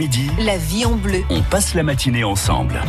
midi, La vie en bleu. on passe la matinée ensemble.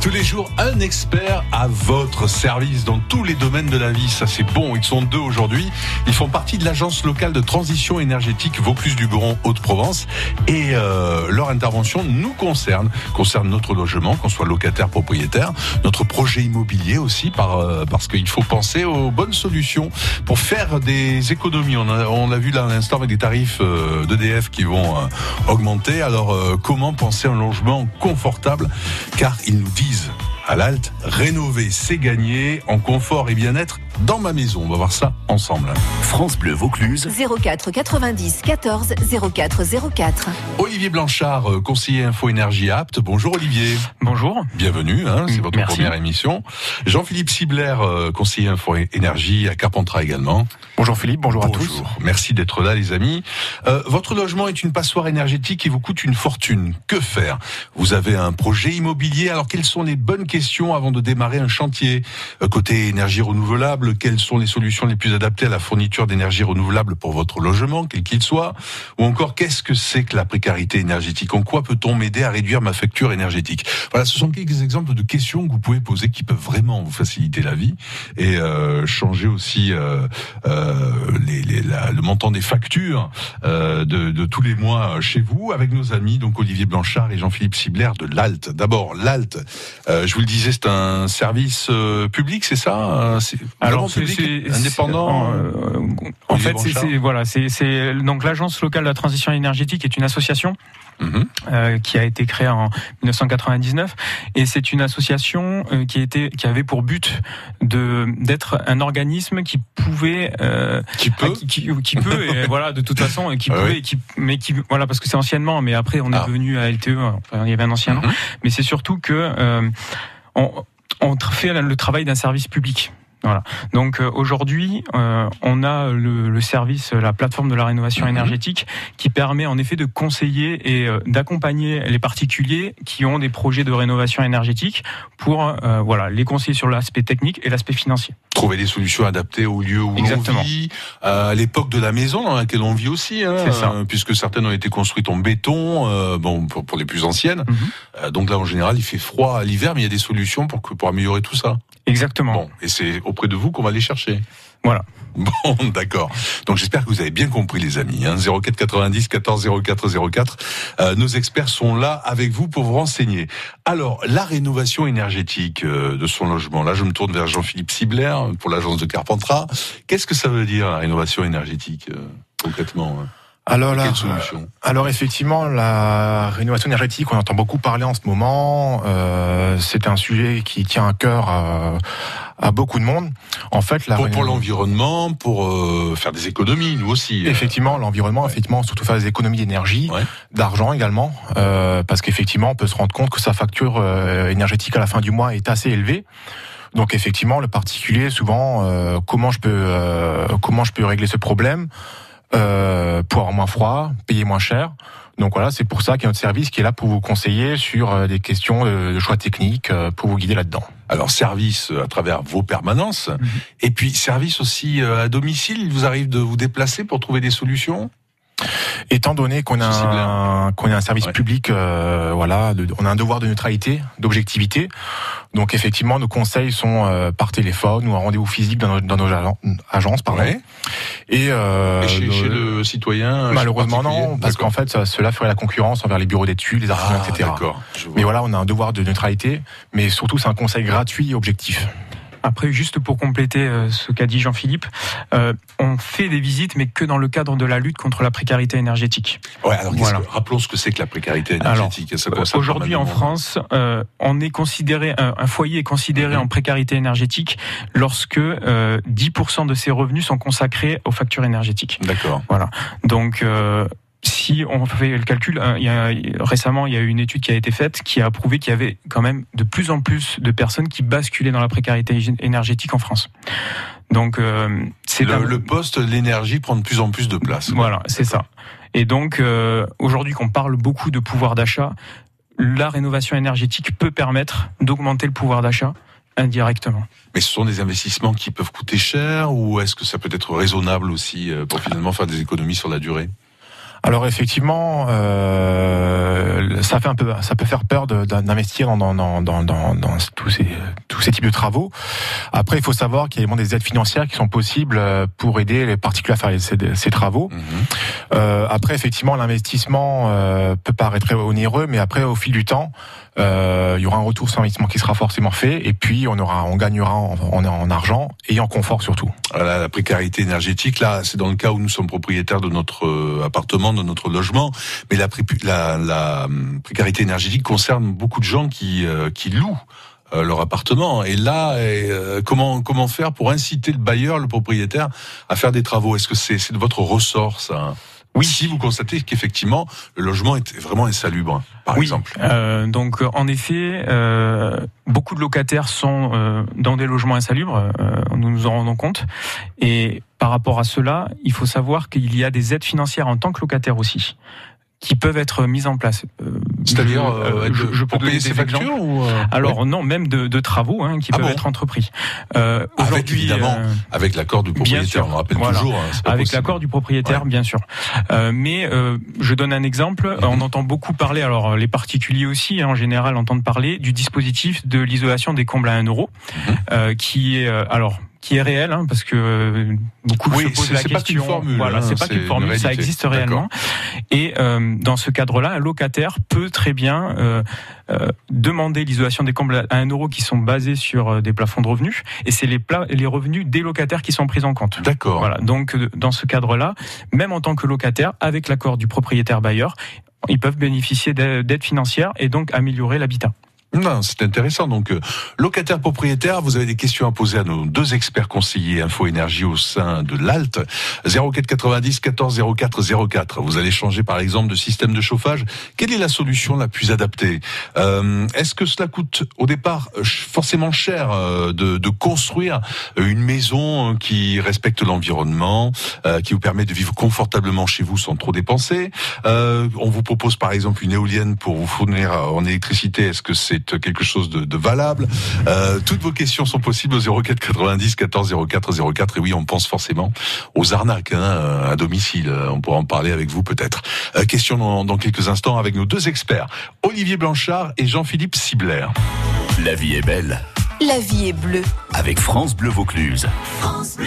Tous les jours, un expert à votre service dans tous les domaines de la vie. Ça, c'est bon. Ils sont deux aujourd'hui. Ils font partie de l'agence locale de transition énergétique Vaucluse-du-Garon Haute-Provence. Et euh, leur intervention nous concerne, concerne notre logement, qu'on soit locataire, propriétaire, notre projet immobilier aussi, par, euh, parce qu'il faut penser aux bonnes solutions pour faire des économies. On l'a vu là à l'instant avec des tarifs euh, d'EDF qui vont euh, augmenter. Alors, euh, comment penser un logement confortable? Car ils nous disent à l'Alt, rénover, c'est gagner. En confort et bien-être dans ma maison. On va voir ça ensemble. France Bleu Vaucluse, 04 90 14 04 04. Olivier Blanchard, euh, conseiller Info Énergie Apte. Bonjour Olivier. Bonjour. Bienvenue, hein, c'est votre Merci. première émission. Jean-Philippe Sibler, euh, conseiller Info Énergie à Carpentras également. Bonjour Philippe, bonjour, à tous. Bonjour. Merci d'être là, les amis. Euh, votre logement est une passoire énergétique qui vous coûte une fortune. Que faire? Vous avez un projet immobilier? Alors, quelles sont les bonnes questions avant de démarrer un chantier? Euh, Côté énergie renouvelable, quelles sont les solutions les plus adaptées à la fourniture d'énergie renouvelable pour votre logement, quel qu'il soit Ou encore, qu'est-ce que c'est que la précarité énergétique? En quoi peut-on m'aider à réduire ma facture énergétique? Voilà, ce sont quelques exemples de questions que vous pouvez poser qui peuvent vraiment vous faciliter la vie et euh, changer aussi euh, euh, les, les- la- le montant des factures euh, de, de tous les mois chez vous avec nos amis donc Olivier Blanchard et Jean-Philippe Sibler de l'Alt. D'abord l'Alt, euh, je vous le disais, c'est un service euh, public, c'est ça C'est indépendant. euh, en fait, c'est voilà, c'est donc l'agence locale de la transition énergétique est une association Mhm. euh, qui a été créée en 1999 et c'est une association euh, qui était qui avait pour but de d'être un organisme qui pouvait euh, Qui peut ah, qui, qui, qui peut et voilà de toute façon qui Ah pouvait oui. et qui mais qui voilà parce que c'est anciennement mais après on est Ah. devenu à LTE enfin, il y avait un ancien nom Mhm. mais c'est surtout que on, fait le travail d'un service public. Voilà. Donc euh, aujourd'hui, euh, on a le, le service, la plateforme de la rénovation Mhm. énergétique, qui permet en effet de conseiller et euh, d'accompagner les particuliers qui ont des projets de rénovation énergétique pour voilà les conseiller sur l'aspect technique et l'aspect financier. trouver des solutions adaptées au lieu où l'on vit, à l'époque de la maison dans laquelle on vit aussi, hein, ça. puisque certaines ont été construites en béton, bon pour, pour les plus anciennes. Mhm. Donc là en général il fait froid à l'hiver, mais il y a des solutions pour que pour améliorer tout ça. Exactement. Bon, et c'est auprès de vous qu'on va les chercher. Voilà. Bon, d'accord. Donc j'espère que vous avez bien compris les amis. Hein, 04 90 14 04 04. Euh, nos experts sont là avec vous pour vous renseigner. Alors la rénovation énergétique euh, de son logement. Là je me tourne vers Jean-Philippe Sibler pour l'agence de Carpentras. Qu'est-ce que ça veut dire la rénovation énergétique euh, concrètement hein? Alors là, alors effectivement, la rénovation énergétique, on entend beaucoup parler en ce moment. Euh, c'est un sujet qui tient à cœur à, à beaucoup de monde. En fait, la Pour, pour l'environnement, pour euh, faire des économies, nous aussi. euh. Effectivement, l'environnement, Ouais. effectivement, surtout faire des économies d'énergie, Ouais. d'argent également, euh, parce qu'effectivement, on peut se rendre compte que sa facture euh, énergétique à la fin du mois est assez élevée. Donc effectivement, le particulier, souvent, euh, comment je peux euh, comment je peux régler ce problème? Euh, pour avoir moins froid, payer moins cher. Donc voilà, c'est pour ça qu'il y a notre service qui est là pour vous conseiller sur euh, des questions de, choix techniques, euh, pour vous guider là-dedans. Alors service euh, à travers vos permanences, Mhm. et puis service aussi à domicile. Il vous arrive de vous déplacer pour trouver des solutions? Étant donné qu'on a un, qu'on est un service Ouais. public, euh, voilà, de- on a un devoir de neutralité, d'objectivité. Donc effectivement, nos conseils sont euh, par téléphone ou en rendez-vous physique dans nos, dans nos agen- agences, pardon. Ouais. Et, euh, Et chez, nos- chez le citoyen malheureusement non, parce qu'en fait, ça- cela ferait la concurrence envers les bureaux d'études, les artisans, Ah, etc. Mais voilà, on a un devoir de neutralité, mais surtout c'est un conseil gratuit et objectif. Après, juste pour compléter euh, ce qu'a dit Jean-Philippe, euh, on fait des visites, mais que dans le cadre de la lutte contre la précarité énergétique. Ouais, alors Voilà. que- rappelons ce que c'est que la précarité énergétique. Aujourd'hui en. France, euh, on est considéré un, un foyer est considéré Mhm. en précarité énergétique lorsque euh, 10% de ses revenus sont consacrés aux factures énergétiques. D'accord. Donc euh, si on fait le calcul, hein, il y a, récemment il y a eu une étude qui a été faite qui a prouvé qu'il y avait quand même de plus en plus de personnes qui basculaient dans la précarité énergétique en France. Donc euh, c'est un- Le, le poste, l'énergie prend de plus en plus de place. voilà, c'est ça. Et donc, euh, aujourd'hui, qu'on parle beaucoup de pouvoir d'achat, la rénovation énergétique peut permettre d'augmenter le pouvoir d'achat indirectement. Mais ce sont des investissements qui peuvent coûter cher ou est-ce que ça peut être raisonnable aussi euh, pour finalement faire des économies sur la durée? Alors effectivement, euh, ça fait un peu, ça peut faire peur d'investir dans, dans, dans, dans, dans tous ces tous ces types de travaux. Après, il faut savoir qu'il y a des aides financières qui sont possibles pour aider les particuliers à faire ces, ces travaux. Mhm. Euh, après, effectivement, l'investissement euh, peut paraître onéreux, mais après, au fil du temps, euh, il y aura un retour sur investissement qui sera forcément fait, et puis on aura, on gagnera en, en, argent et en confort surtout. Voilà, la précarité énergétique, là, c'est dans le cas où nous sommes propriétaires de notre euh, appartement, de notre logement, mais la, la, la hum, précarité énergétique concerne beaucoup de gens qui, euh, qui louent euh, leur appartement. Et là, euh, comment comment faire pour inciter le bailleur, le propriétaire, à faire des travaux? Est-ce que c'est de votre ressort ça? Oui. Si vous constatez qu'effectivement le logement est vraiment insalubre, par exemple. Euh, donc en effet, euh, beaucoup de locataires sont euh, dans des logements insalubres. Nous nous en rendons compte. Et par rapport à cela, il faut savoir qu'il y a des aides financières en tant que locataire aussi qui peuvent être mises en place. Euh, C'est-à-dire, euh, je, je, peux donner des exemples. Ou euh, Alors non, même de, de travaux hein, qui ah peuvent être entrepris. Euh, avec évidemment, avec l'accord du propriétaire, on rappelle toujours. Hein, avec l'accord du propriétaire, bien sûr. mais je donne un exemple. Mhm. On entend beaucoup parler, alors les particuliers aussi, hein, en général, entendent parler du dispositif de l'isolation des combles à 1 euro, mhm. qui est alors qui est réel, hein, parce que euh, beaucoup se posent la question. Pas formule, voilà, c'est pas une formule, ça existe réellement. Et euh, dans ce cadre-là, un locataire peut très bien euh, demander l'isolation des combles à un euro qui sont basés sur des plafonds de revenus, et c'est les, les revenus des locataires qui sont pris en compte. D'accord. Voilà. Donc dans ce cadre-là, même en tant que locataire, avec l'accord du propriétaire bailleur, ils peuvent bénéficier d'aides financières et donc améliorer l'habitat. Non, c'est intéressant. Donc, euh, locataire propriétaire, vous avez des questions à poser à nos deux experts conseillers Info Énergie au sein de l'Alt. 04 90 14 04 04. Vous allez changer par exemple de système de chauffage. Quelle est la solution la plus adaptée? Euh, Est-ce que cela coûte au départ euh, forcément cher euh, de, de, construire une maison qui respecte l'environnement, qui vous permet de vivre confortablement chez vous sans trop dépenser? On vous propose par exemple une éolienne pour vous fournir en électricité. Est-ce que c'est quelque chose de, de valable. Euh, toutes vos questions sont possibles au 04 90 14 04 04. Et oui, on pense forcément aux arnaques hein, à domicile. On pourra en parler avec vous peut-être. Euh, question dans, dans, quelques instants avec nos deux experts, Olivier Blanchard et Jean-Philippe Sibler. La vie est belle. La vie est bleue. Avec France Bleu Vaucluse. France Bleu.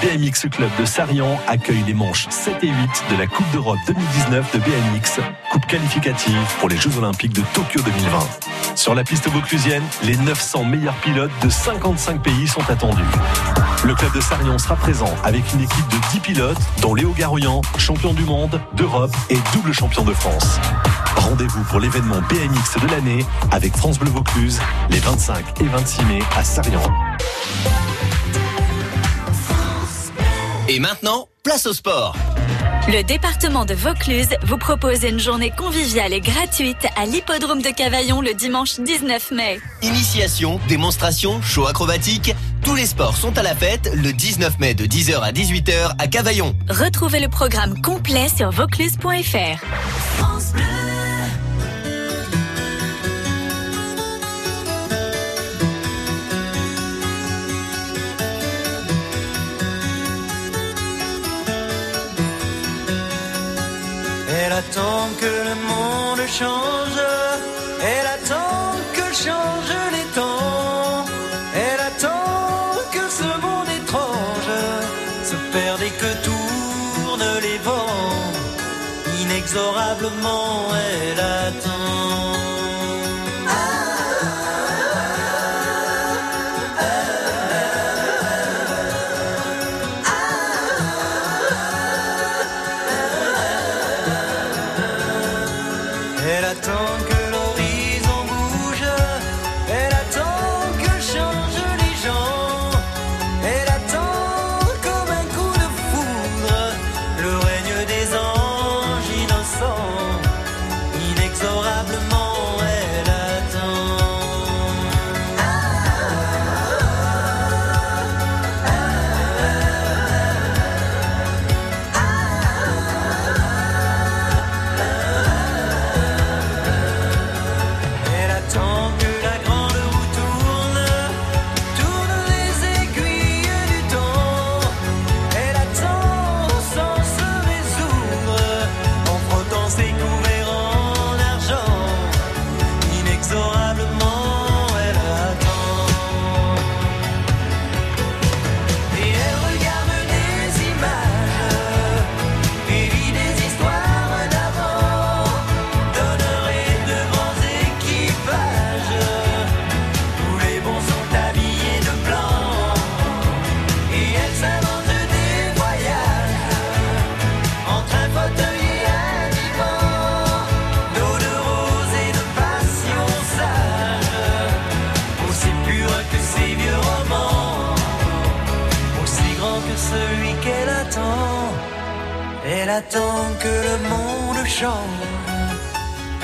BMX Club de Sarian accueille les manches 7 et 8 de la Coupe d'Europe 2019 de BMX, coupe qualificative pour les Jeux Olympiques de Tokyo 2020. Sur la piste vauclusienne, les 900 meilleurs pilotes de 55 pays sont attendus. Le club de Sarion sera présent avec une équipe de 10 pilotes, dont Léo Garouillan, champion du monde, d'Europe et double champion de France. Rendez-vous pour l'événement BMX de l'année avec France Bleu Vaucluse les 25 et 26 mai à Sarion. Et maintenant, place au sport. Le département de Vaucluse vous propose une journée conviviale et gratuite à l'hippodrome de Cavaillon le dimanche 19 mai. Initiation, démonstration, show acrobatique, tous les sports sont à la fête le 19 mai de 10h à 18h à Cavaillon. Retrouvez le programme complet sur vaucluse.fr. Elle attend que le monde change, elle attend que changent les temps, elle attend que ce monde étrange se perde et que tournent les vents. Inexorablement, elle attend.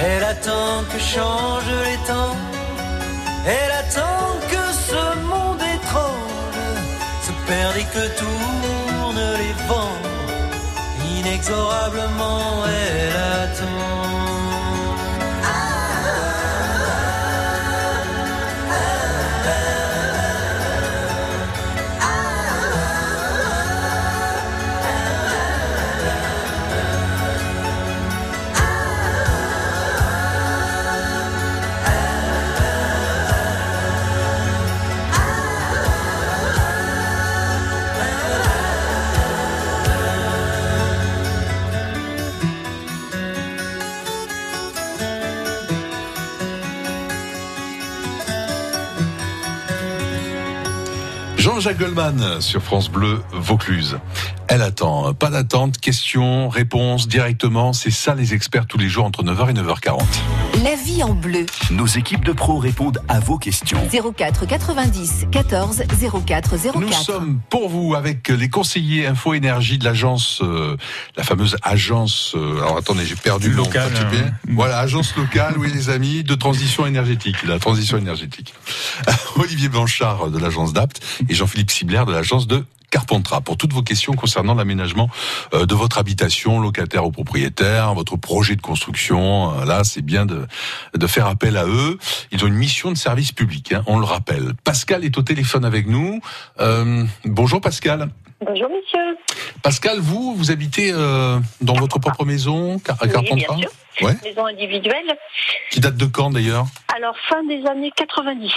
Elle attend que changent les temps. Elle attend que ce monde étrange se perde et que tournent les vents. Inexorablement, elle attend. Jean-Jacques Goldman sur France Bleu Vaucluse. Elle attend, pas d'attente, questions, réponses directement, c'est ça les experts tous les jours entre 9h et 9h40. La vie en bleu. Nos équipes de pros répondent à vos questions. 04 90 14 04 04. Nous sommes pour vous avec les conseillers Info Énergie de l'agence, euh, la fameuse agence. euh, alors attendez, j'ai perdu le nom. Bien Voilà, agence locale, oui les amis, de transition énergétique, la transition énergétique. Olivier Blanchard de l'agence d'Apt et Jean-Philippe Sibler de l'agence de Carpentras pour toutes vos questions concernant l'aménagement euh, de votre habitation, locataire ou propriétaire, votre projet de construction. Euh, Là, c'est bien de, de faire appel à eux. Ils ont une mission de service public, hein, on le rappelle. Pascal est au téléphone avec nous. Euh, bonjour Pascal. Bonjour monsieur. Pascal, vous, vous habitez euh, dans votre propre maison, à Oui, Carpentras bien sûr. Ouais. Maison individuelle. Qui date de quand d'ailleurs? Alors, fin des années 90.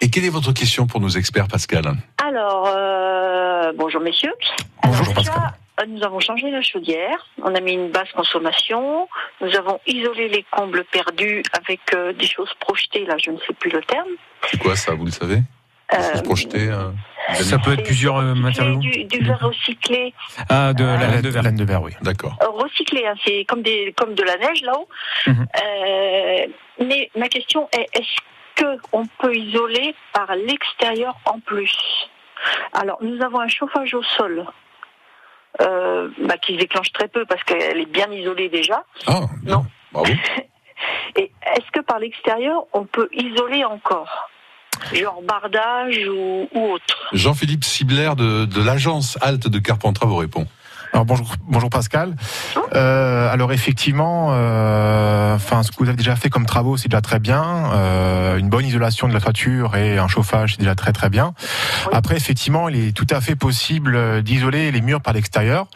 Et quelle est votre question pour nos experts, Pascal Alors, euh, bonjour messieurs. Bonjour, Alors, déjà, Pascal. Nous avons changé la chaudière, on a mis une basse consommation, nous avons isolé les combles perdus avec euh, des choses projetées, là je ne sais plus le terme. C'est quoi ça, vous le savez Euh, projeter. euh, Ça peut être plusieurs euh, recyclé, matériaux. Du, du verre recyclé, Ah, de la laine de verre. Laine de verre, oui. D'accord. Recyclé, hein, c'est comme, des, comme de la neige là-haut. Mhm. Euh, mais ma question est, est-ce qu'on peut isoler par l'extérieur en plus Alors, nous avons un chauffage au sol. euh, bah, qui se déclenche très peu parce qu'elle est bien isolée déjà. Ah. Non. Bravo. Et est-ce que par l'extérieur, on peut isoler encore? Genre bardage ou, ou autre? Jean-Philippe Sibler de, de l'agence Halte de Carpentras vous répond. Alors bonjour, bonjour Pascal. Euh, alors effectivement, euh, enfin ce que vous avez déjà fait comme travaux, c'est déjà très bien. Euh, une bonne isolation de la toiture et un chauffage, c'est déjà très très bien. Oui. Après, effectivement, il est tout à fait possible d'isoler les murs par l'extérieur.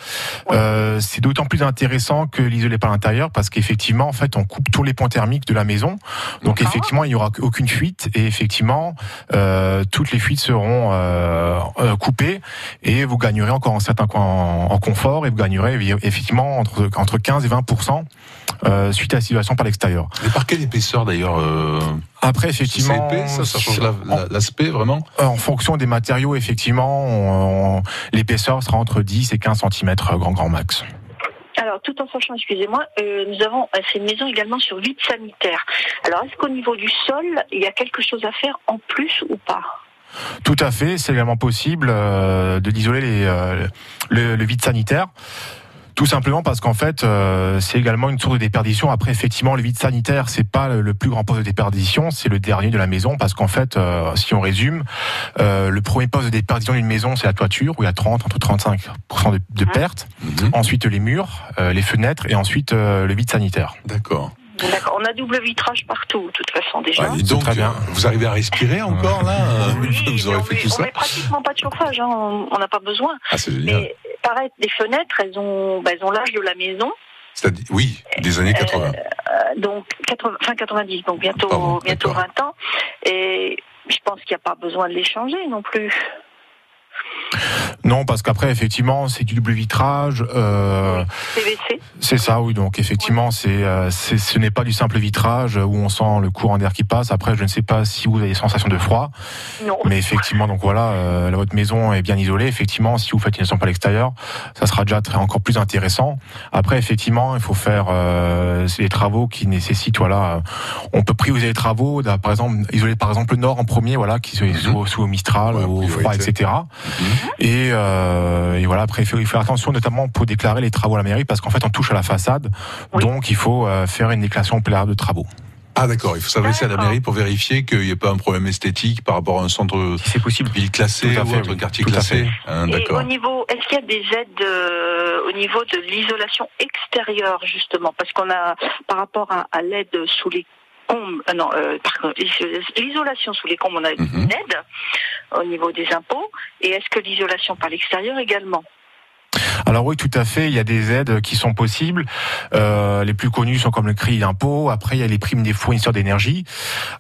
Oui. Euh, c'est d'autant plus intéressant que l'isoler par l'intérieur parce qu'effectivement, en fait, on coupe tous les points thermiques de la maison. Donc effectivement, il n'y aura aucune fuite et effectivement, euh, toutes les fuites seront coupées et vous gagnerez encore en certains coins en, en confort et vous gagnerez effectivement entre, entre 15 et 20% euh, suite à la situation par l'extérieur. Et par quelle épaisseur d'ailleurs euh, Après, C'est effectivement, épais, ça, ça change la- la- l'aspect vraiment? En fonction des matériaux, effectivement, l'épaisseur sera entre 10 et 15 cm grand grand max. Alors, tout en sachant, excusez-moi, euh, nous avons euh, ces maisons également sur vide sanitaire. Alors, est-ce qu'au niveau du sol, il y a quelque chose à faire en plus ou pas? Tout à fait, c'est également possible euh, de d'isoler les, euh, le, le vide sanitaire. Tout simplement parce qu'en fait, euh, c'est également une source de déperdition. Après, effectivement, le vide sanitaire, c'est pas le, plus grand poste de déperdition, c'est le dernier de la maison, parce qu'en fait, euh, si on résume, euh, le premier poste de déperdition d'une maison, c'est la toiture, où il y a 30, entre 35 de, de pertes. Mhm. Ensuite, les murs, les fenêtres, et ensuite le vide sanitaire. D'accord. D'accord. On a double vitrage partout, de toute façon, déjà. Ouais, et donc, très bien. euh, vous arrivez à respirer encore là euh, Oui, une fois que Vous aurez on fait tout on ça met pratiquement pas de chauffage, hein, on on n'a pas besoin. Ah, c'est génial. Mais pareil, les fenêtres, elles ont, bah, elles ont l'âge de la maison, C'est-à-dire, oui, des années 80. euh, donc 80, fin 90, donc bientôt, Pardon, bientôt d'accord. 20 ans. Et je pense qu'il n'y a pas besoin de les changer non plus. Non, parce qu'après, effectivement, c'est du double vitrage. Euh. C'est ça, oui. Donc effectivement, c'est, euh, c'est, ce n'est pas du simple vitrage où on sent le courant d'air qui passe. Après, je ne sais pas si vous avez des sensations de froid, Non. mais effectivement, donc voilà, euh, votre maison est bien isolée. Effectivement, si vous faites une isolation à l'extérieur, ça sera déjà très, encore plus intéressant. Après, effectivement, il faut faire euh, c'est des travaux qui nécessitent, voilà, euh, on peut prioriser les travaux, d'un- par exemple, isoler par exemple le nord en premier, voilà, qui se sous, sous au Mistral, Ouais, au froid, etc. Et, euh, et voilà, après, il faut, il faut faire attention, notamment pour déclarer les travaux à la mairie, parce qu'en fait, on touche à la façade. Oui. Donc, il faut euh, faire une déclaration préalable de travaux. Ah d'accord, il faut s'adresser à la mairie pour vérifier qu'il n'y ait pas un problème esthétique par rapport à un centre Si c'est possible. ville classé à ou fait, autre oui. quartier Tout classé. fait. Hein, Et au niveau, est-ce qu'il y a des aides euh, au niveau de l'isolation extérieure justement, parce qu'on a par rapport à, à l'aide sous les euh, non, euh, l'isolation sous les combles, on a Mhm. une aide au niveau des impôts, et est-ce que l'isolation par l'extérieur également? Alors oui, tout à fait. Il y a des aides qui sont possibles. Euh, les plus connues sont comme le crédit d'impôt. Après, il y a les primes des fournisseurs d'énergie.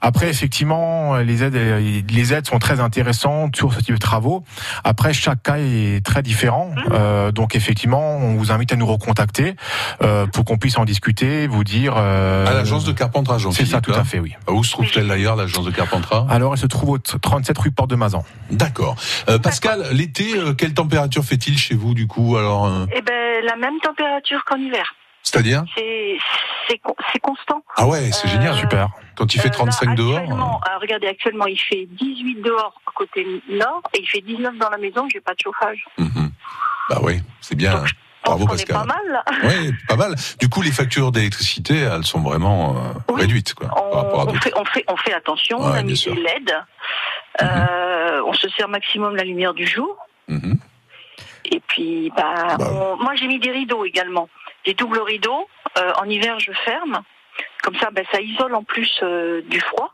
Après, effectivement, les aides, euh, les aides sont très intéressantes sur ce type de travaux. Après, chaque cas est très différent. Euh, donc, effectivement, on vous invite à nous recontacter euh, pour qu'on puisse en discuter, vous dire. euh, À l'agence de Carpentrage, C'est ça, tout à fait, oui. Où se trouve-t-elle d'ailleurs, l'agence de Carpentras? Alors, elle se trouve au 37 rue Porte de Mazan. D'accord. Euh, Pascal, l'été, euh, quelle température fait-il chez vous du coup? Alors, euh, Eh ben, la même température qu'en hiver. c'est-à-dire C'est c'est con- c'est constant. Ah ouais, c'est Euh, génial. Super. Quand il fait Euh, là, 35 dehors. regardez, actuellement, il fait 18 dehors côté nord et il fait 19 dans la maison. J'ai pas de chauffage. mhm. Bah oui, c'est bien. Donc, Bravo qu'on est Pascal. pas mal. Oui, pas mal. Du coup, les factures d'électricité, elles sont vraiment euh, Oui. réduites, quoi, par rapport à On, fait, on, fait, on fait attention, Ouais, on a mis des LED, euh, on se sert maximum la lumière du jour, Mhm. Et puis bah, Bah, on- moi j'ai mis des rideaux également, des doubles rideaux, Euh, en hiver je ferme, comme ça bah, ça isole en plus euh, du froid.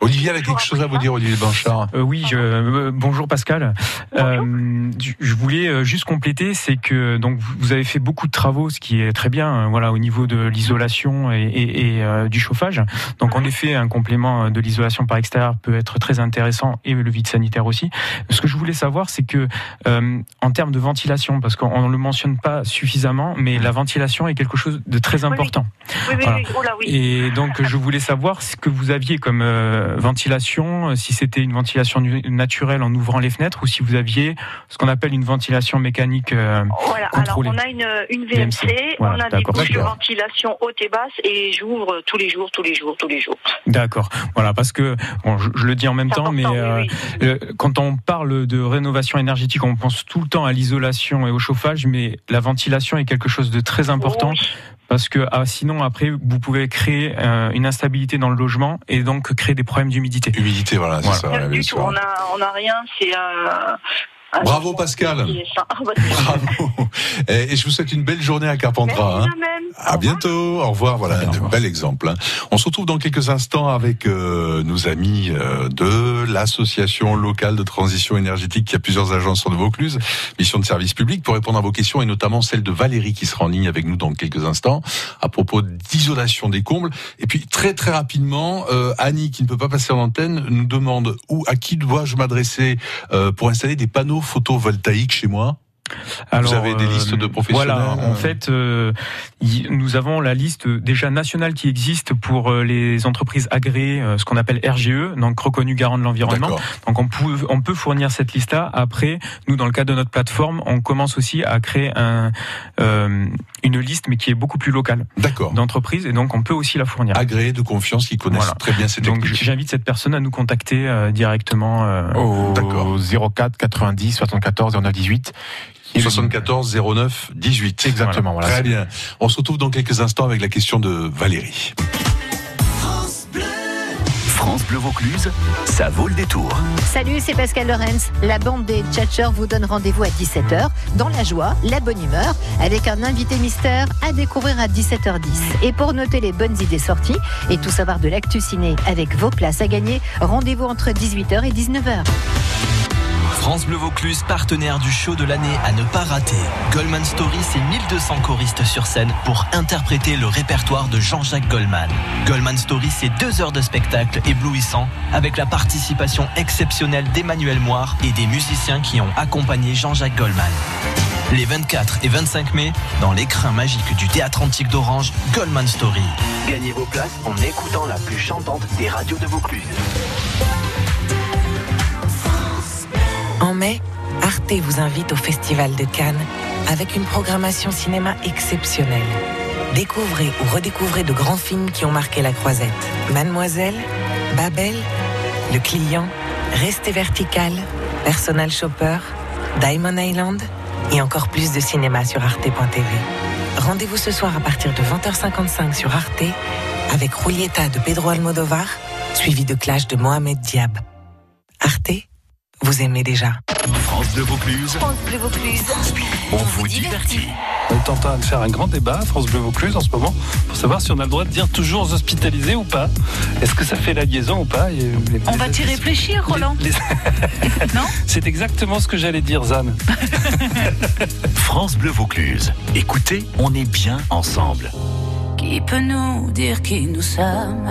Olivier, elle a quelque chose à vous dire, Olivier Blanchard. Euh, oui, je- euh, bonjour Pascal. Euh, je voulais juste compléter, c'est que donc vous avez fait beaucoup de travaux, ce qui est très bien, voilà, au niveau de l'isolation et, et- et, euh, du chauffage. Donc en effet, un complément de l'isolation par extérieur peut être très intéressant et le vide sanitaire aussi. Ce que je voulais savoir, c'est que euh, en termes de ventilation, parce qu'on ne le mentionne pas suffisamment, mais la ventilation est quelque chose de très Oui, oui. important. Oui, oui, Voilà. oui, oh oui. Et donc, je voulais savoir ce que vous aviez comme euh, ventilation, euh, si c'était une ventilation naturelle en ouvrant les fenêtres ou si vous aviez ce qu'on appelle une ventilation mécanique. euh, Voilà, alors contrôlé. on a une, une VMC, VMC, voilà, on a des d'accord. bouches de ventilation haute et basse et j'ouvre tous les jours, tous les jours, tous les jours. D'accord. Voilà, parce que bon, je, je le dis en même temps, mais important, euh, oui, oui. euh, quand on parle de rénovation énergétique, on pense tout le temps à l'isolation et au chauffage, mais la ventilation est quelque chose de très important Oui. Parce que ah, sinon après vous pouvez créer euh, une instabilité dans le logement et donc créer des problèmes d'humidité. Humidité, voilà, c'est Voilà. ça. Rien ouais, du tout, on a, on a rien, c'est un- Bravo Pascal. Ah, bah, Bravo. Et et je vous souhaite une belle journée à Carpentras. Merci hein. À revoir. bientôt, au revoir. Voilà, un revoir. bel exemple. hein. On se retrouve dans quelques instants avec euh, nos amis euh, de l'association locale de transition énergétique qui a plusieurs agences sur de Vaucluse, mission de service public, pour répondre à vos questions et notamment celle de Valérie qui sera en ligne avec nous dans quelques instants à propos d'isolation des combles. Et puis très très rapidement, euh, Annie qui ne peut pas passer en antenne nous demande où à qui dois-je m'adresser euh, pour installer des panneaux photovoltaïques chez moi. Alors, avez des euh, listes de professionnels, Voilà, en euh fait, euh, y- nous avons la liste déjà nationale qui existe pour les entreprises agréées, ce qu'on appelle RGE, donc reconnu garant de l'environnement. Donc on peut, on peut fournir cette liste-là. Après, nous, dans le cadre de notre plateforme, on commence aussi à créer un, euh, une liste, mais qui est beaucoup plus locale d'entreprises, et donc on peut aussi la fournir. agréés de confiance qui connaissent Voilà. très bien ces Donc techniques. j'invite cette personne à nous contacter euh, directement. Au D'accord. 04 90 74 09 18 74 09 18. Exactement, voilà. Très bien. On se retrouve dans quelques instants avec la question de Valérie. France Bleu Vaucluse, ça vaut le détour. Salut, c'est Pascal Lorenz. La bande des Tchatchers vous donne rendez-vous à 17h dans la joie, la bonne humeur, avec un invité mystère à découvrir à 17h10. Et pour noter les bonnes idées sorties et tout savoir de l'actu ciné avec vos places à gagner, rendez-vous entre 18h et 19h. France Bleu Vaucluse, partenaire du show de l'année à ne pas rater. Goldman Story, c'est 1200 choristes sur scène pour interpréter le répertoire de Jean-Jacques Goldman. Goldman Story, c'est deux heures de spectacle éblouissant avec la participation exceptionnelle d'Emmanuel Moire et des musiciens qui ont accompagné Jean-Jacques Goldman. Les 24 et 25 mai, dans l'écrin magique du Théâtre Antique d'Orange, Goldman Story. Gagnez vos places en écoutant la plus chantante des radios de Vaucluse. Arte vous invite au Festival de Cannes avec une programmation cinéma exceptionnelle. Découvrez ou redécouvrez de grands films qui ont marqué la croisette. Mademoiselle, Babel, Le Client, Restez vertical, Personal Shopper, Diamond Island et encore plus de cinéma sur arte.tv. Rendez-vous ce soir à partir de 20h55 sur Arte avec Julieta de Pedro Almodovar, suivi de Clash de Mohamed Diab. Arte, vous aimez déjà. France Bleu Vaucluse, France Bleu Vaucluse. on vous divertit. On est en train de faire un grand débat à France Bleu Vaucluse en ce moment pour savoir si on a le droit de dire toujours hospitalisé ou pas. Est-ce que ça fait la liaison ou pas Et les- On va t'y réfléchir, Roland. les- Non C'est exactement ce que j'allais dire, Zan. France Bleu Vaucluse. Écoutez, on est bien ensemble. Qui peut nous dire qui nous sommes?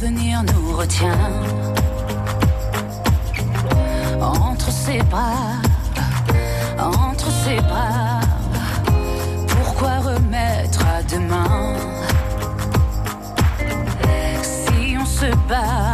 l'avenir nous retient entre ses bras, entre ses bras? Pourquoi remettre à demain? Si on se bat,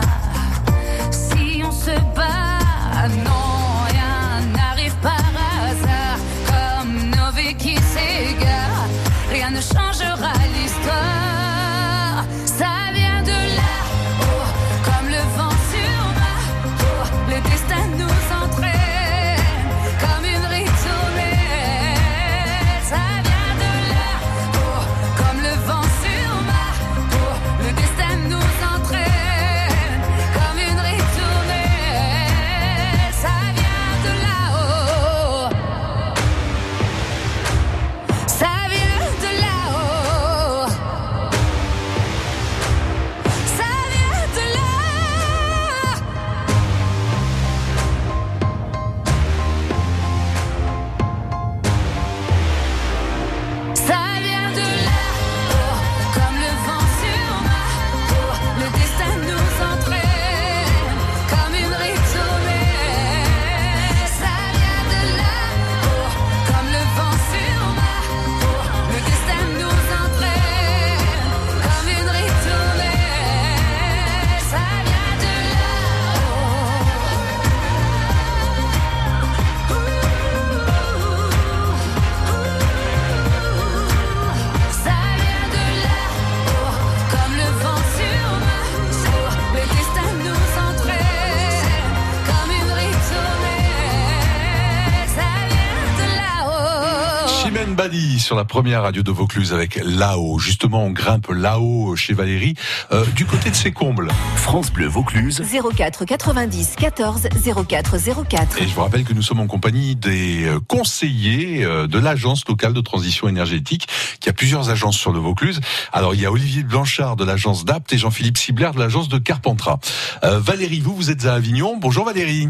sur la première radio de Vaucluse avec là-haut. Justement, on grimpe là-haut chez Valérie, euh, du côté de ses combles. France Bleu Vaucluse. 04 90 14 04 04. Et je vous rappelle que nous sommes en compagnie des euh, conseillers euh, de l'agence locale de transition énergétique, qui a plusieurs agences sur le Vaucluse. Alors, il y a Olivier Blanchard de l'agence DAPT et Jean-Philippe Sibler de l'agence de Carpentras. Euh, Valérie, vous, vous êtes à Avignon. Bonjour Valérie.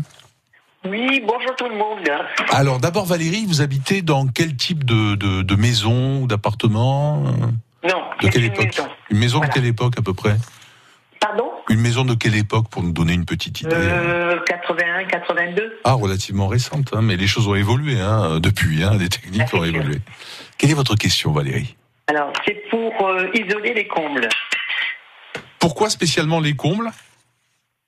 Oui, bonjour tout le monde. Alors d'abord Valérie, vous habitez dans quel type de, de, de maison ou d'appartement? Non, De quelle une époque? maison. Une maison Voilà. de quelle époque à peu près? Pardon? Une maison de quelle époque pour nous donner une petite idée? Euh, 81, 82. Ah, relativement récente, hein, mais les choses ont évolué hein, depuis, hein, les techniques ont évolué. Quelle est votre question Valérie? Alors, c'est pour euh, isoler les combles. Pourquoi spécialement les combles?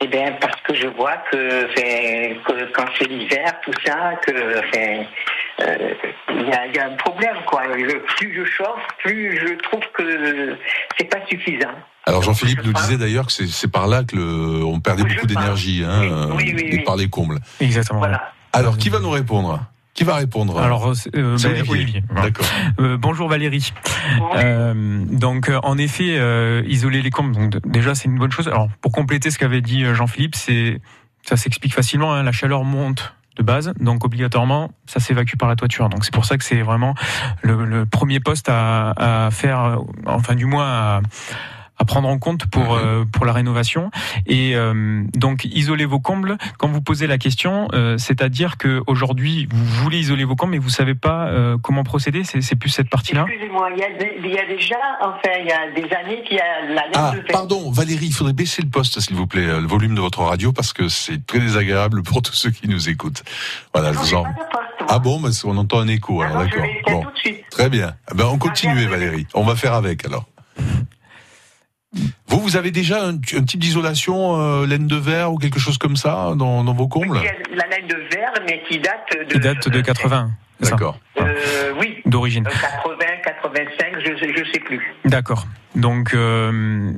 Eh bien, parce que je vois que, fait, que quand c'est l'hiver, tout ça, que euh, il y, a, il y a un problème, quoi. Le- plus je chauffe, plus je trouve que c'est pas suffisant. Alors Jean-Philippe nous disait d'ailleurs que c'est par là que le, on perdait beaucoup d'énergie, hein, oui, oui, et oui. par les combles. Exactement. Alors qui va nous répondre? Qui va répondre? Alors, euh, C'est Olivier. voilà. D'accord. Euh, bonjour Valérie. Euh, donc euh, en effet, euh, isoler les combles, donc déjà c'est une bonne chose. Alors pour compléter ce qu'avait dit euh, Jean-Philippe, c'est ça s'explique facilement. hein, la chaleur monte de base, donc obligatoirement ça s'évacue par la toiture. Donc c'est pour ça que c'est vraiment le, le premier poste à, à faire, enfin du moins à à prendre en compte pour euh, pour la rénovation et euh, donc isoler vos combles quand vous posez la question euh, c'est-à-dire que aujourd'hui vous voulez isoler vos combles mais vous savez pas euh, comment procéder c'est c'est plus cette partie là Excusez-moi, il y, a des- il y a déjà, enfin, il y a des années qu'il y a la Ah, pardon, Valérie, il faudrait baisser le poste, s'il vous plaît, euh, le volume de votre radio, parce que c'est très désagréable pour tous ceux qui nous écoutent. Voilà, je vous en. Ah bon, mais on entend un écho, alors d'accord. Bon, très bien. Eh Ben, on continue, Valérie. On va faire avec, alors. Vous, avez déjà un, un type d'isolation euh, laine de verre ou quelque chose comme ça dans, dans vos combles Il y a la laine de verre, mais qui date de. qui date de 80 c'est ça D'accord. Euh, oui. d'origine Euh, 80, 85, je je sais plus. D'accord. Donc, euh,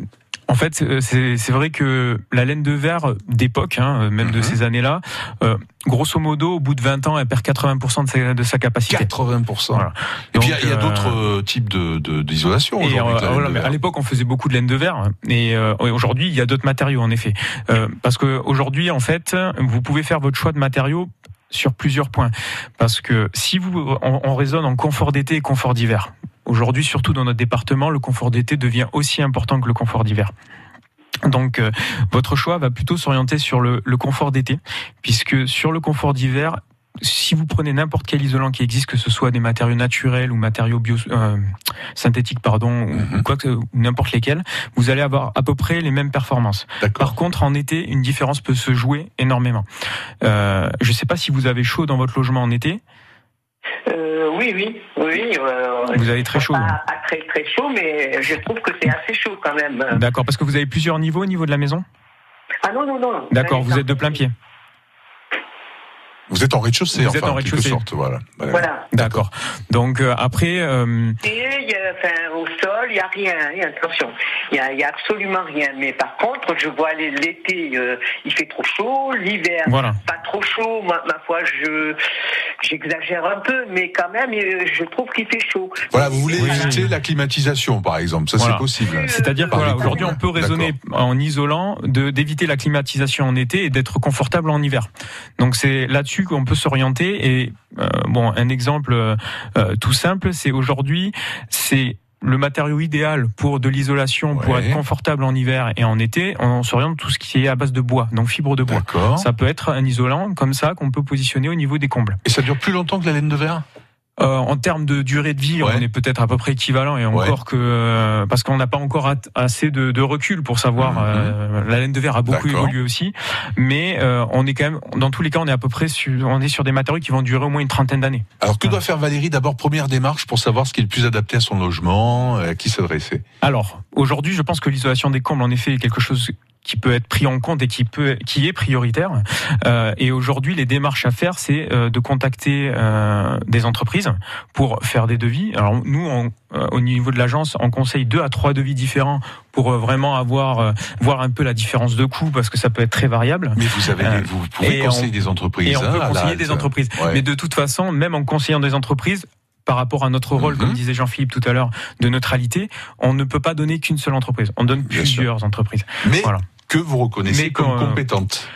en fait, c'est vrai que la laine de verre d'époque, hein, même Mhm. de ces années-là, euh, grosso modo, au bout de 20 ans, elle perd 80% de sa, de sa capacité. 80%. Voilà. Et puis, il y a- euh, d'autres euh, types de- de- d'isolation aujourd'hui. de mais verre. à l'époque, on faisait beaucoup de laine de verre, hein. et euh, aujourd'hui, il y a d'autres matériaux, en effet. Euh, parce que aujourd'hui, en fait, vous pouvez faire votre choix de matériaux sur plusieurs points. Parce que si vous, on, on raisonne en confort d'été et confort d'hiver. Aujourd'hui, surtout dans notre département, le confort d'été devient aussi important que le confort d'hiver. Donc, euh, votre choix va plutôt s'orienter sur le, le confort d'été, puisque sur le confort d'hiver, si vous prenez n'importe quel isolant qui existe, que ce soit des matériaux naturels ou matériaux bio, euh, synthétiques, pardon, ou- ou quoi que, n'importe lesquels, vous allez avoir à peu près les mêmes performances. Par contre, en été, une différence peut se jouer énormément. Euh, je ne sais pas si vous avez chaud dans votre logement en été. Euh, oui, oui, oui. euh, Vous avez très chaud. Pas, hein. pas très très chaud, mais je trouve que c'est assez chaud quand même. D'accord, parce que vous avez plusieurs niveaux au niveau de la maison? Ah non, non, non. D'accord, vous êtes de plein pied. Vous êtes en rez-de-chaussée, Vous enfin, êtes en quelque rez-de-chaussée. sorte, voilà. Voilà. D'accord. Donc euh, après, euh, Et il y a, enfin, au sol, il n'y a rien, attention. Il n'y a, il y a absolument rien. Mais par contre, je vois l'été, euh, il fait trop chaud, l'hiver, Voilà. pas trop chaud. Ma, ma foi, je j'exagère un peu, mais quand même, euh, je trouve qu'il fait chaud. Voilà, vous voulez éviter la climatisation, par exemple. Ça, Voilà. c'est possible. C'est-à-dire que Par voilà, les aujourd'hui, on peut raisonner en isolant de d'éviter la climatisation en été et d'être confortable en hiver. Donc c'est là-dessus qu'on peut s'orienter. Et euh, bon, un exemple euh, euh, tout simple, c'est aujourd'hui, c'est le matériau idéal pour de l'isolation, pour être confortable en hiver et en été, on s'oriente tout ce qui est à base de bois, donc fibre de bois. Ça peut être un isolant comme ça qu'on peut positionner au niveau des combles. Et ça dure plus longtemps que la laine de verre? Euh, en termes de durée de vie, on est peut-être à peu près équivalent et encore que euh, parce qu'on n'a pas encore assez de, de recul pour savoir. euh, la laine de verre a beaucoup Mhm. Évolué aussi, mais euh, on est quand même dans tous les cas, on est à peu près sur, on est sur des matériaux qui vont durer au moins une trentaine d'années. Alors, que doit faire Valérie D'abord, première démarche pour savoir ce qui est le plus adapté à son logement, à qui s'adresser? Alors aujourd'hui, je pense que l'isolation des combles en effet est quelque chose qui peut être pris en compte et qui peut qui est prioritaire. Euh, et aujourd'hui, les démarches à faire, c'est euh, de contacter euh, des entreprises pour faire des devis. Alors nous, on- au niveau de l'agence, on conseille deux à trois devis différents pour vraiment avoir euh, voir un peu la différence de coût parce que ça peut être très variable. Mais vous avez, des- vous pouvez conseiller on- des entreprises. Et on hein, peut conseiller des entreprises. Ouais. Mais de toute façon, même en conseillant des entreprises, par rapport à notre rôle, comme disait Jean-Philippe tout à l'heure, de neutralité, on ne peut pas donner qu'une seule entreprise. On donne plusieurs entreprises. Mais Voilà. Que vous reconnaissez Mais comme euh, compétente.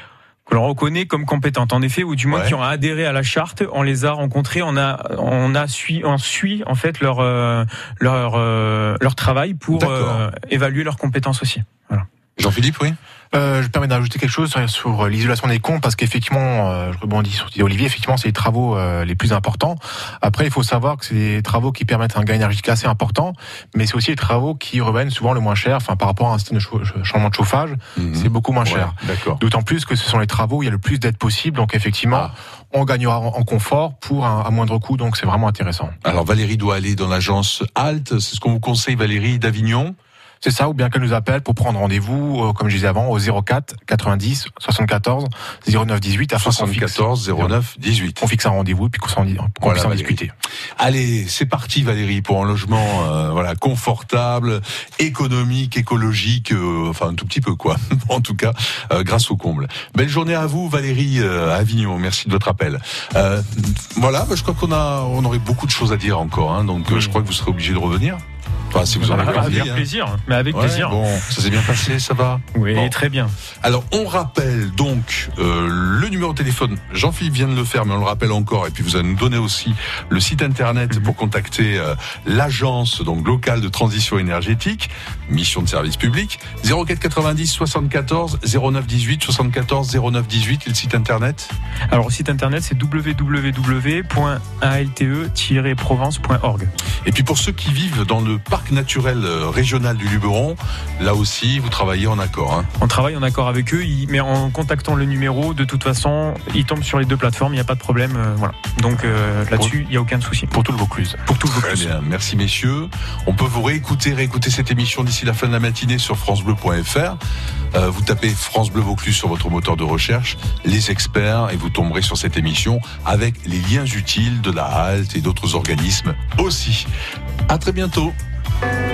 que l'on reconnaît comme compétentes, en effet, ou du moins Ouais. qui ont adhéré à la charte, on les a rencontrés, on a, on a suivi, on suit en fait leur euh, leur euh, leur travail pour euh, évaluer leurs compétences aussi. Voilà. Jean-Philippe, oui? Euh, je me permets d'ajouter quelque chose sur, sur l'isolation des comptes parce qu'effectivement, euh, je rebondis sur ce Olivier, effectivement, c'est les travaux euh, les plus importants. Après, il faut savoir que c'est des travaux qui permettent un gain énergétique assez important, mais c'est aussi les travaux qui reviennent souvent le moins cher. Enfin, par rapport à un système de changement de chauffage, c'est beaucoup moins Mhm. Ouais, cher. D'autant plus que ce sont les travaux où il y a le plus d'aide possible. Donc, effectivement, Ah. on gagnera en, confort pour un, à moindre coût. Donc, c'est vraiment intéressant. Alors Valérie doit aller dans l'agence Alt. C'est ce qu'on vous conseille, Valérie d'Avignon. C'est ça, ou bien qu'elle nous appelle pour prendre rendez-vous, euh, comme je disais avant, au 04 90 74 09 18 afin qu'on fixe- 74 09 18. On fixe un rendez-vous et puis qu'on s'en- qu'on Voilà, puisse en discuter. Allez, c'est parti Valérie pour un logement euh, voilà confortable, économique, écologique, euh, enfin un tout petit peu quoi. en tout cas, euh, grâce au comble. Belle journée à vous Valérie euh, à Avignon. Merci de votre appel. Euh, voilà, bah, je crois qu'on a on aurait beaucoup de choses à dire encore, hein, donc euh, je crois que vous serez obligé de revenir. Enfin, si vous en avez Avec envie. hein. plaisir, mais avec Ouais, plaisir. Bon, ça s'est bien passé, ça va. Oui, Bon. très bien. Alors, on rappelle donc euh, le numéro de téléphone. Jean-Philippe vient de le faire, mais on le rappelle encore. Et puis, vous allez nous donner aussi le site internet pour contacter euh, l'agence donc locale de transition énergétique, mission de service public. 04 90 74 09 18 74 09 18 et le site internet. Alors, le site internet, c'est www.alte-provence.org. Et puis pour ceux qui vivent dans le parc naturel euh, régional du Luberon, là aussi, vous travaillez en accord. Hein. On travaille en accord avec eux, mais en contactant le numéro, de toute façon, ils tombent sur les deux plateformes, il n'y a pas de problème. euh, voilà. Donc euh, là-dessus, il n'y a aucun souci. Pour tout le Vaucluse. Pour tout le Très Vaucluse. bien, merci messieurs. On peut vous réécouter, réécouter cette émission d'ici la fin de la matinée sur francebleu.fr. Euh, vous tapez France Bleu Vaucluse sur votre moteur de recherche, les experts, et vous tomberez sur cette émission avec les liens utiles de la halte et d'autres organismes aussi. À très bientôt. France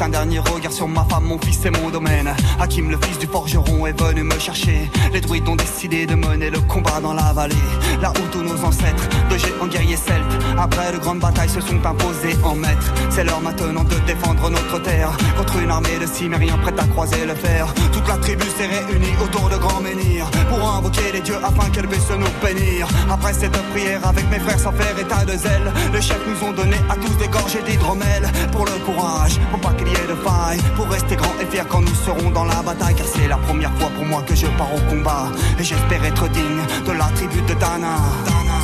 un dernier regard sur ma femme, mon fils et mon domaine. Hakim, le fils du forgeron, est venu me chercher. Les druides ont décidé de mener le combat dans la vallée. Là où tous nos ancêtres, de géants guerriers celtes, après de grandes batailles, se sont imposés en maîtres. C'est l'heure maintenant de défendre notre terre contre une armée de cimériens prête à croiser le fer. Toute la tribu s'est réunie autour de grands menhirs pour invoquer les dieux afin qu'elle puisse nous bénir. Après cette prière, avec mes frères sans faire état de zèle, les chefs nous ont donné à tous des gorgées d'hydromel pour le courage, pour pas qu'il y ait de faille, pour rester grands et fiers quand nous serons dans la bataille. Car c'est la première fois pour moi que je pars au combat et j'espère être digne de la tribu de. Dana.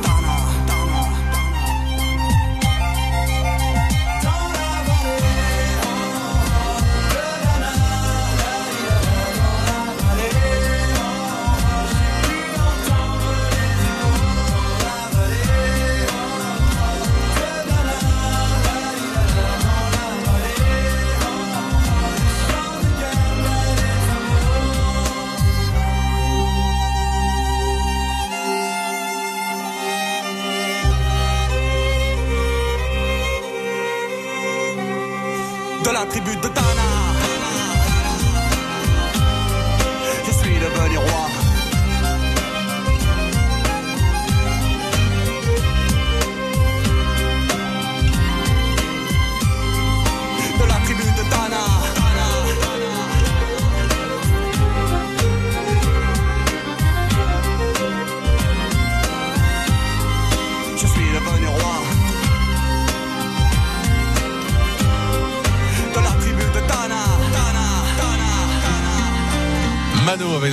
Tribu de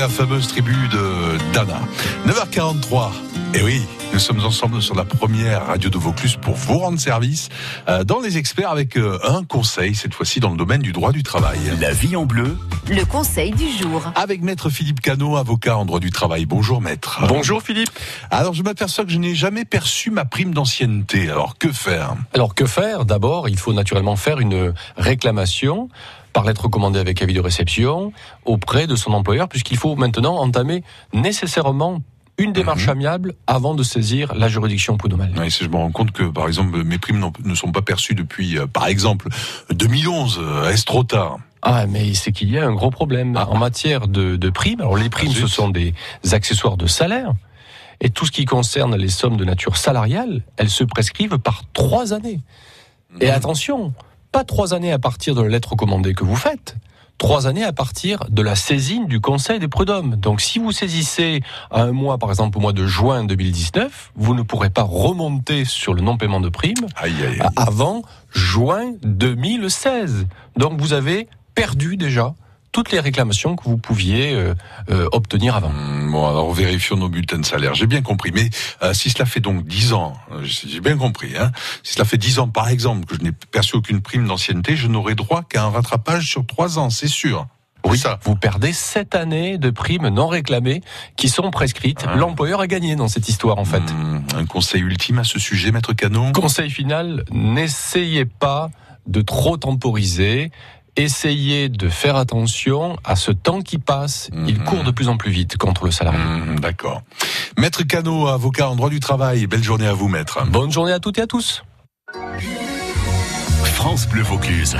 la fameuse tribu de Dana. 9h43. Et oui, nous sommes ensemble sur la première radio de Vaucluse pour vous rendre service euh, dans les experts avec euh, un conseil, cette fois-ci dans le domaine du droit du travail. La vie en bleu. Le conseil du jour. Avec maître Philippe Cano, avocat en droit du travail. Bonjour maître. Bonjour Philippe. Alors je m'aperçois que je n'ai jamais perçu ma prime d'ancienneté. Alors que faire? Alors que faire? D'abord, il faut naturellement faire une réclamation par lettre commandée avec avis de réception auprès de son employeur, puisqu'il faut maintenant entamer nécessairement une démarche amiable avant de saisir la juridiction prud'homale. Si je me rends compte que, par exemple, mes primes ne sont pas perçues depuis, euh, par exemple, 2011, euh, est-ce trop tard? Ah, mais c'est qu'il y a un gros problème en matière de, de primes. Alors les primes, ce sont des accessoires de salaire. Et tout ce qui concerne les sommes de nature salariale, elles se prescrivent par trois années. Et attention, pas trois années à partir de la lettre commandée que vous faites. Trois années à partir de la saisine du Conseil des prud'hommes. Donc, si vous saisissez à un mois, par exemple au mois de juin 2019, vous ne pourrez pas remonter sur le non-paiement de primes avant juin 2016. Donc, vous avez perdu déjà toutes les réclamations que vous pouviez euh, euh, obtenir avant. Bon, alors vérifions nos bulletins de salaire. J'ai bien compris. Mais euh, si cela fait donc 10 ans, j'ai bien compris, hein, si cela fait 10 ans, par exemple, que je n'ai perçu aucune prime d'ancienneté, je n'aurai droit qu'à un rattrapage sur 3 ans, c'est sûr. Oui, vous perdez sept années de primes non réclamées qui sont prescrites. L'employeur a gagné dans cette histoire, en fait. Un conseil ultime à ce sujet, maître Canon Conseil final, n'essayez pas de trop temporiser. Essayez de faire attention à ce temps qui passe. Il court de plus en plus vite contre le salarié. Mmh, D'accord. Maître Cano, avocat en droit du travail. Belle journée à vous, maître. Bonne journée à toutes et à tous. France Bleu Vaucluse.